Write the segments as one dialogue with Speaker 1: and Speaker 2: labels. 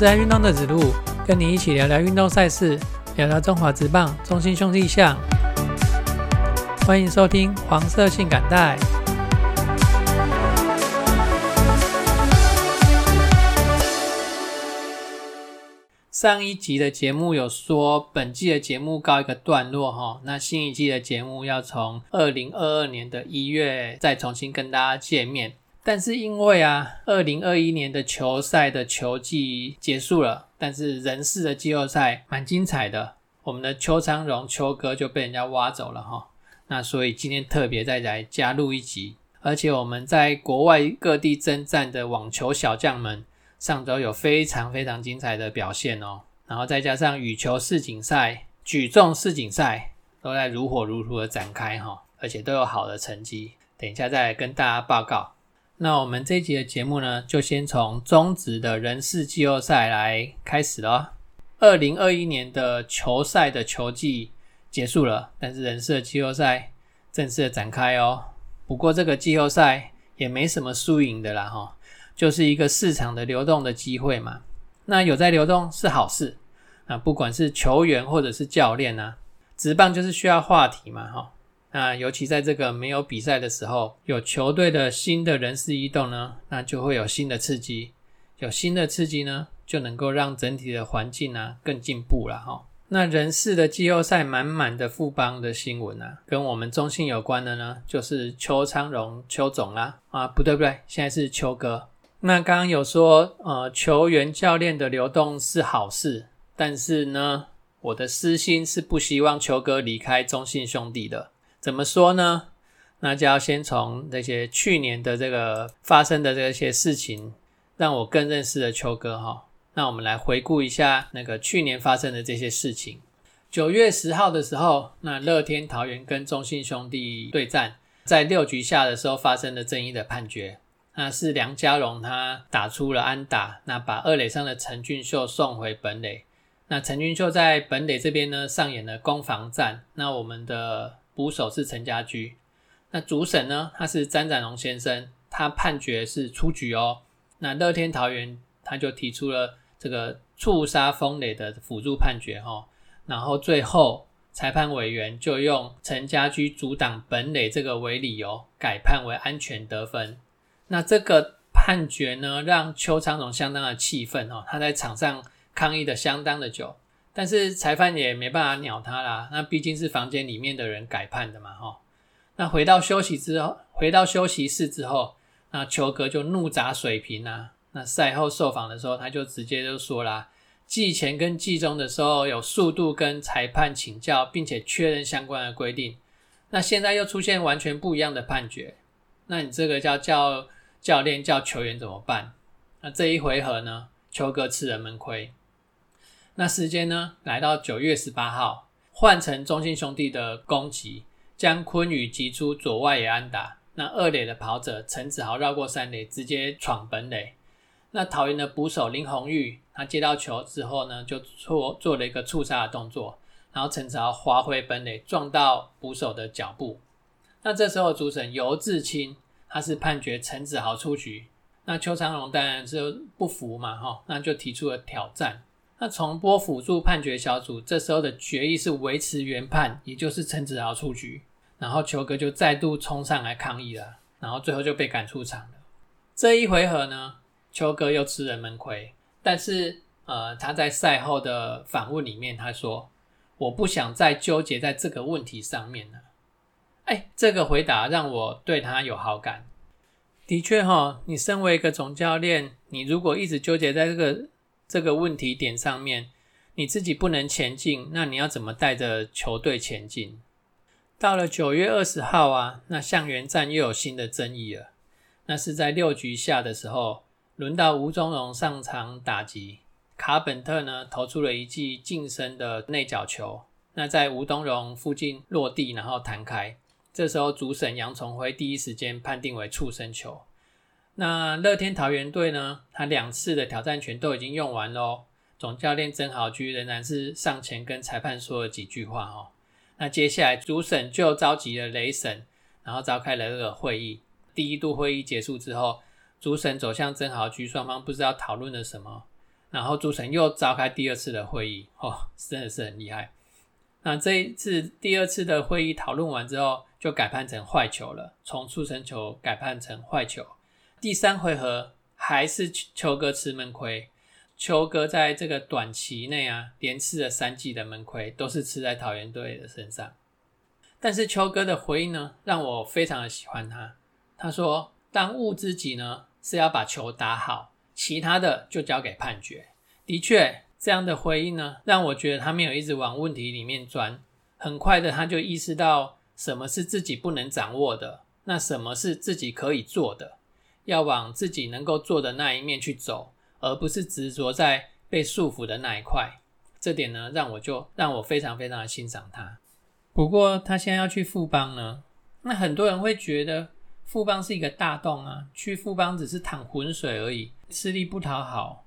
Speaker 1: 是爱运动的子路，跟你一起聊聊运动赛事，聊聊中华职棒、中心兄弟象。欢迎收听黄色性感带。上一集的节目有说，本季的节目告一个段落哈，那新一季的节目要从二零二二年的一月再重新跟大家见面。但是因为啊，二零二一年的球赛的球季结束了，但是人事的季后赛蛮精彩的，我们的邱昌荣邱哥就被人家挖走了哈。那所以今天特别再来加入一集，而且我们在国外各地征战的网球小将们，上周有非常非常精彩的表现哦。然后再加上羽球世锦赛、举重世锦赛都在如火如荼的展开哈，而且都有好的成绩。等一下再跟大家报告。那我们这一集的节目呢，就先从中职的人事季后赛来开始了。二零二一年的球赛的球季结束了，但是人事季后赛正式的展开哦。不过这个季后赛也没什么输赢的啦，哈，就是一个市场的流动的机会嘛。那有在流动是好事啊，不管是球员或者是教练呐，职棒就是需要话题嘛，哈。那尤其在这个没有比赛的时候，有球队的新的人事异动呢，那就会有新的刺激，有新的刺激呢，就能够让整体的环境啊更进步了哈。那人事的季后赛满满的富邦的新闻啊，跟我们中信有关的呢，就是邱昌荣邱总啦啊，不对不对，现在是邱哥。那刚刚有说呃球员教练的流动是好事，但是呢，我的私心是不希望邱哥离开中信兄弟的。怎么说呢？那就要先从那些去年的这个发生的这些事情，让我更认识了秋哥哈。那我们来回顾一下那个去年发生的这些事情。九月十号的时候，那乐天桃园跟中信兄弟对战，在六局下的时候发生了争议的判决。那是梁家荣他打出了安打，那把二垒上的陈俊秀送回本垒。那陈俊秀在本垒这边呢上演了攻防战。那我们的捕手是陈家驹，那主审呢？他是詹展荣先生，他判决是出局哦。那乐天桃园他就提出了这个触杀风雷的辅助判决哈，然后最后裁判委员就用陈家驹阻挡本垒这个为理由，改判为安全得分。那这个判决呢，让邱昌荣相当的气愤哦，他在场上抗议的相当的久。但是裁判也没办法鸟他啦，那毕竟是房间里面的人改判的嘛，哈。那回到休息之后，回到休息室之后，那球哥就怒砸水瓶啊。那赛后受访的时候，他就直接就说啦，季前跟季中的时候有速度跟裁判请教，并且确认相关的规定。那现在又出现完全不一样的判决，那你这个叫叫教练叫球员怎么办？那这一回合呢，球哥吃人们亏。那时间呢？来到九月十八号，换成中信兄弟的攻击，将昆宇击出左外野安打。那二垒的跑者陈子豪绕过三垒，直接闯本垒。那桃园的捕手林红玉，他接到球之后呢，就做做了一个触杀的动作，然后陈子豪滑回本垒，撞到捕手的脚部。那这时候主审尤志清，他是判决陈子豪出局。那邱长龙当然是不服嘛，哈，那就提出了挑战。那重播辅助判决小组这时候的决议是维持原判，也就是陈子豪出局，然后球哥就再度冲上来抗议了，然后最后就被赶出场了。这一回合呢，球哥又吃人们亏，但是呃他在赛后的访问里面他说：“我不想再纠结在这个问题上面了。”哎，这个回答让我对他有好感。的确哈，你身为一个总教练，你如果一直纠结在这个。这个问题点上面，你自己不能前进，那你要怎么带着球队前进？到了九月二十号啊，那象元站又有新的争议了。那是在六局下的时候，轮到吴宗荣上场打击，卡本特呢投出了一记近身的内角球，那在吴东荣附近落地，然后弹开。这时候主审杨崇辉第一时间判定为触身球。那乐天桃园队呢？他两次的挑战权都已经用完喽。总教练曾豪居仍然是上前跟裁判说了几句话哦。那接下来主审就召集了雷神，然后召开了这个会议。第一度会议结束之后，主审走向曾豪居，双方不知道讨论了什么。然后主审又召开第二次的会议，哦，真的是很厉害。那这一次第二次的会议讨论完之后，就改判成坏球了，从出生球改判成坏球。第三回合还是秋哥吃闷亏，秋哥在这个短期内啊，连吃了三季的闷亏，都是吃在桃园队的身上。但是秋哥的回应呢，让我非常的喜欢他。他说：“当务之急呢，是要把球打好，其他的就交给判决。”的确。这样的回应呢，让我觉得他没有一直往问题里面钻，很快的他就意识到什么是自己不能掌握的，那什么是自己可以做的，要往自己能够做的那一面去走，而不是执着在被束缚的那一块。这点呢，让我就让我非常非常的欣赏他。不过他现在要去富邦呢，那很多人会觉得富邦是一个大洞啊，去富邦只是淌浑水而已，吃力不讨好。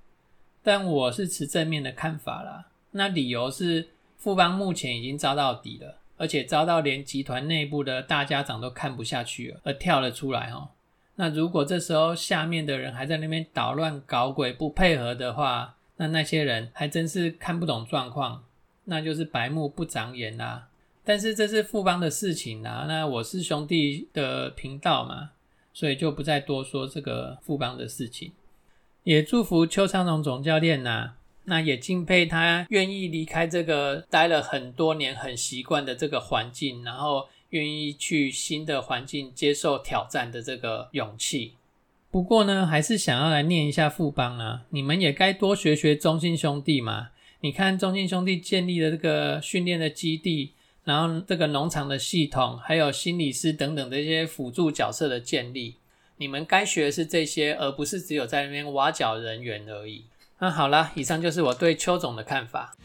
Speaker 1: 但我是持正面的看法啦。那理由是富邦目前已经招到底了，而且招到连集团内部的大家长都看不下去了，而跳了出来哦。那如果这时候下面的人还在那边捣乱搞鬼不配合的话，那那些人还真是看不懂状况，那就是白目不长眼啦。但是这是富邦的事情啦，那我是兄弟的频道嘛，所以就不再多说这个富邦的事情。也祝福邱昌荣总教练呐，那也敬佩他愿意离开这个待了很多年、很习惯的这个环境，然后愿意去新的环境接受挑战的这个勇气。不过呢，还是想要来念一下富邦啊，你们也该多学学中信兄弟嘛。你看中信兄弟建立的这个训练的基地，然后这个农场的系统，还有心理师等等的一些辅助角色的建立。你们该学的是这些，而不是只有在那边挖角人员而已。那好了，以上就是我对邱总的看法。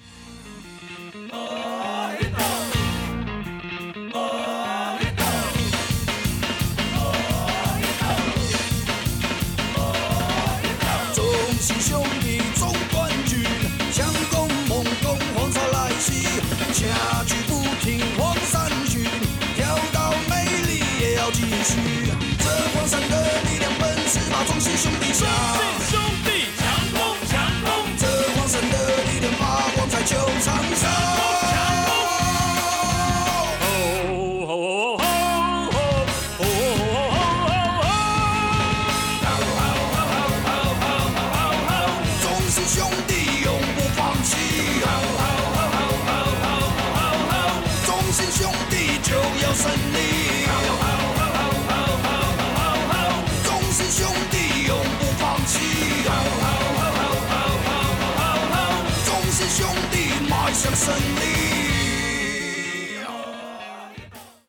Speaker 1: 兄弟，兄弟。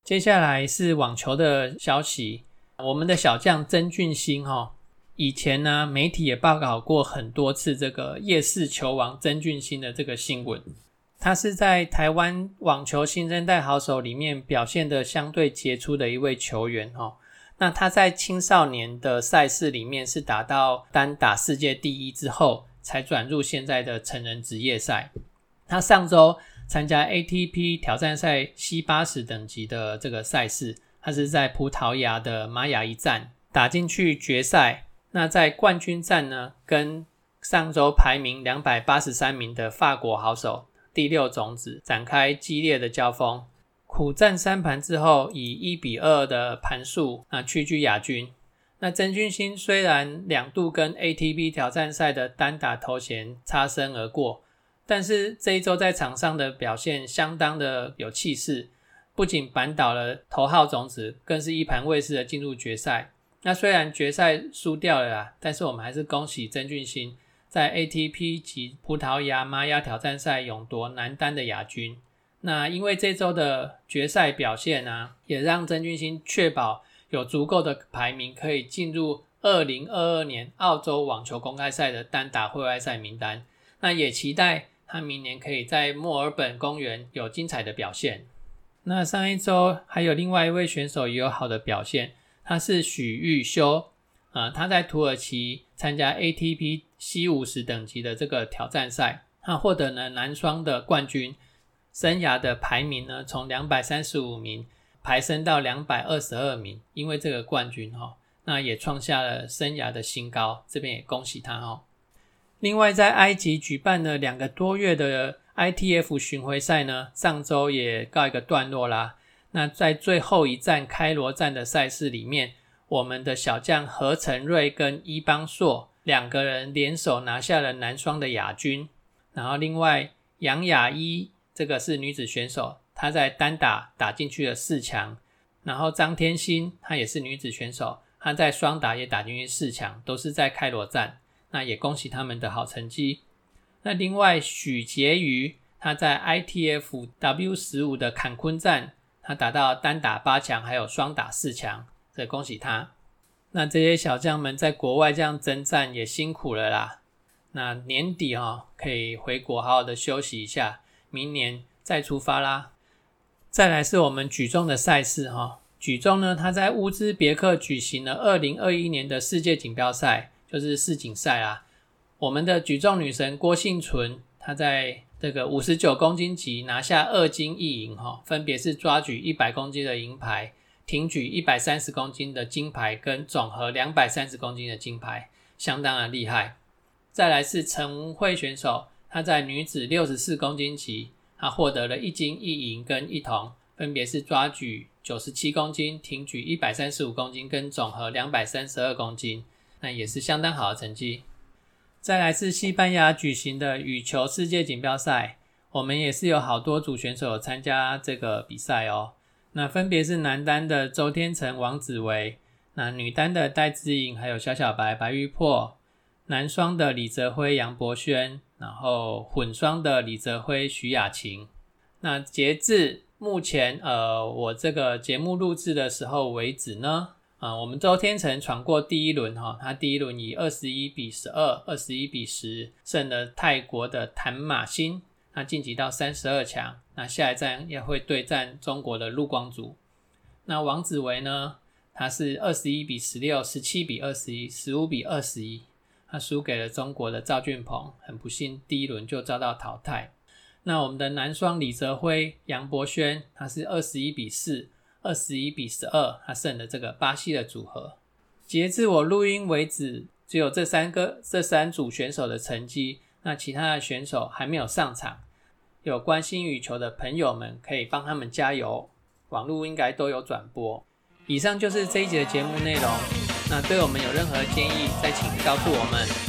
Speaker 1: 接下来是网球的消息，我们的小将曾俊欣哈，以前呢媒体也报道过很多次这个夜市球王曾俊欣的这个新闻。他是在台湾网球新生代好手里面表现的相对杰出的一位球员哈。那他在青少年的赛事里面是打到单打世界第一之后，才转入现在的成人职业赛。他上周。参加 ATP 挑战赛 C 八十等级的这个赛事，他是在葡萄牙的玛雅一站打进去决赛。那在冠军战呢，跟上周排名两百八十三名的法国好手第六种子展开激烈的交锋，苦战三盘之后，以一比二的盘数啊屈居亚军。那曾俊欣虽然两度跟 ATP 挑战赛的单打头衔擦身而过。但是这一周在场上的表现相当的有气势，不仅扳倒了头号种子，更是一盘未失的进入决赛。那虽然决赛输掉了啦，但是我们还是恭喜曾俊欣在 ATP 及葡萄牙玛雅挑战赛勇夺男单的亚军。那因为这周的决赛表现啊，也让曾俊欣确保有足够的排名可以进入二零二二年澳洲网球公开赛的单打会外赛名单。那也期待。他明年可以在墨尔本公园有精彩的表现。那上一周还有另外一位选手也有好的表现，他是许玉修啊，他在土耳其参加 ATP C 五十等级的这个挑战赛，他获得了男双的冠军，生涯的排名呢从两百三十五名排升到两百二十二名，因为这个冠军哈，那也创下了生涯的新高，这边也恭喜他哦。另外，在埃及举办了两个多月的 ITF 巡回赛呢，上周也告一个段落啦。那在最后一站开罗站的赛事里面，我们的小将何成瑞跟伊邦硕两个人联手拿下了男双的亚军。然后，另外杨雅一这个是女子选手，她在单打打进去了四强。然后张天心她也是女子选手，她在双打也打进去四强，都是在开罗站。那也恭喜他们的好成绩。那另外许婕妤她在 ITF W 十五的坎昆站。他打到单打八强，还有双打四强，这恭喜他。那这些小将们在国外这样征战也辛苦了啦。那年底哈可以回国好好的休息一下，明年再出发啦。再来是我们举重的赛事哈，举重呢，他在乌兹别克举行了二零二一年的世界锦标赛，就是世锦赛啊。我们的举重女神郭幸存，她在。这个五十九公斤级拿下二金一银哈，分别是抓举一百公斤的银牌，挺举一百三十公斤的金牌，跟总和两百三十公斤的金牌，相当的厉害。再来是陈慧选手，她在女子六十四公斤级，她获得了一金一银跟一铜，分别是抓举九十七公斤，挺举一百三十五公斤，跟总和两百三十二公斤，那也是相当好的成绩。再来是西班牙举行的羽球世界锦标赛，我们也是有好多组选手参加这个比赛哦。那分别是男单的周天成、王子维，那女单的戴资颖还有小小白白玉珀，男双的李泽辉、杨博轩，然后混双的李泽辉、徐雅琴。那截至目前，呃，我这个节目录制的时候为止呢。啊，我们周天成闯过第一轮哈，他第一轮以二十一比十二、二十一比十胜了泰国的谭马欣，那晋级到三十二强。那下一站也会对战中国的陆光祖。那王子维呢，他是二十一比十六、十七比二十一、十五比二十一，他输给了中国的赵俊鹏，很不幸第一轮就遭到淘汰。那我们的男双李泽辉、杨博轩，他是二十一比四。二十一比十二，他胜了这个巴西的组合。截至我录音为止，只有这三个这三组选手的成绩。那其他的选手还没有上场。有关心羽球的朋友们可以帮他们加油，网络应该都有转播。以上就是这一集的节目内容。那对我们有任何建议，再请告诉我们。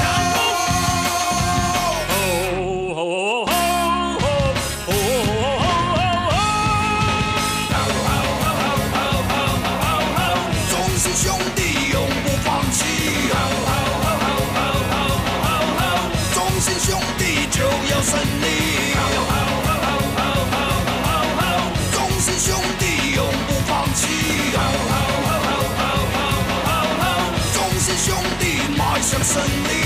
Speaker 1: 胜利。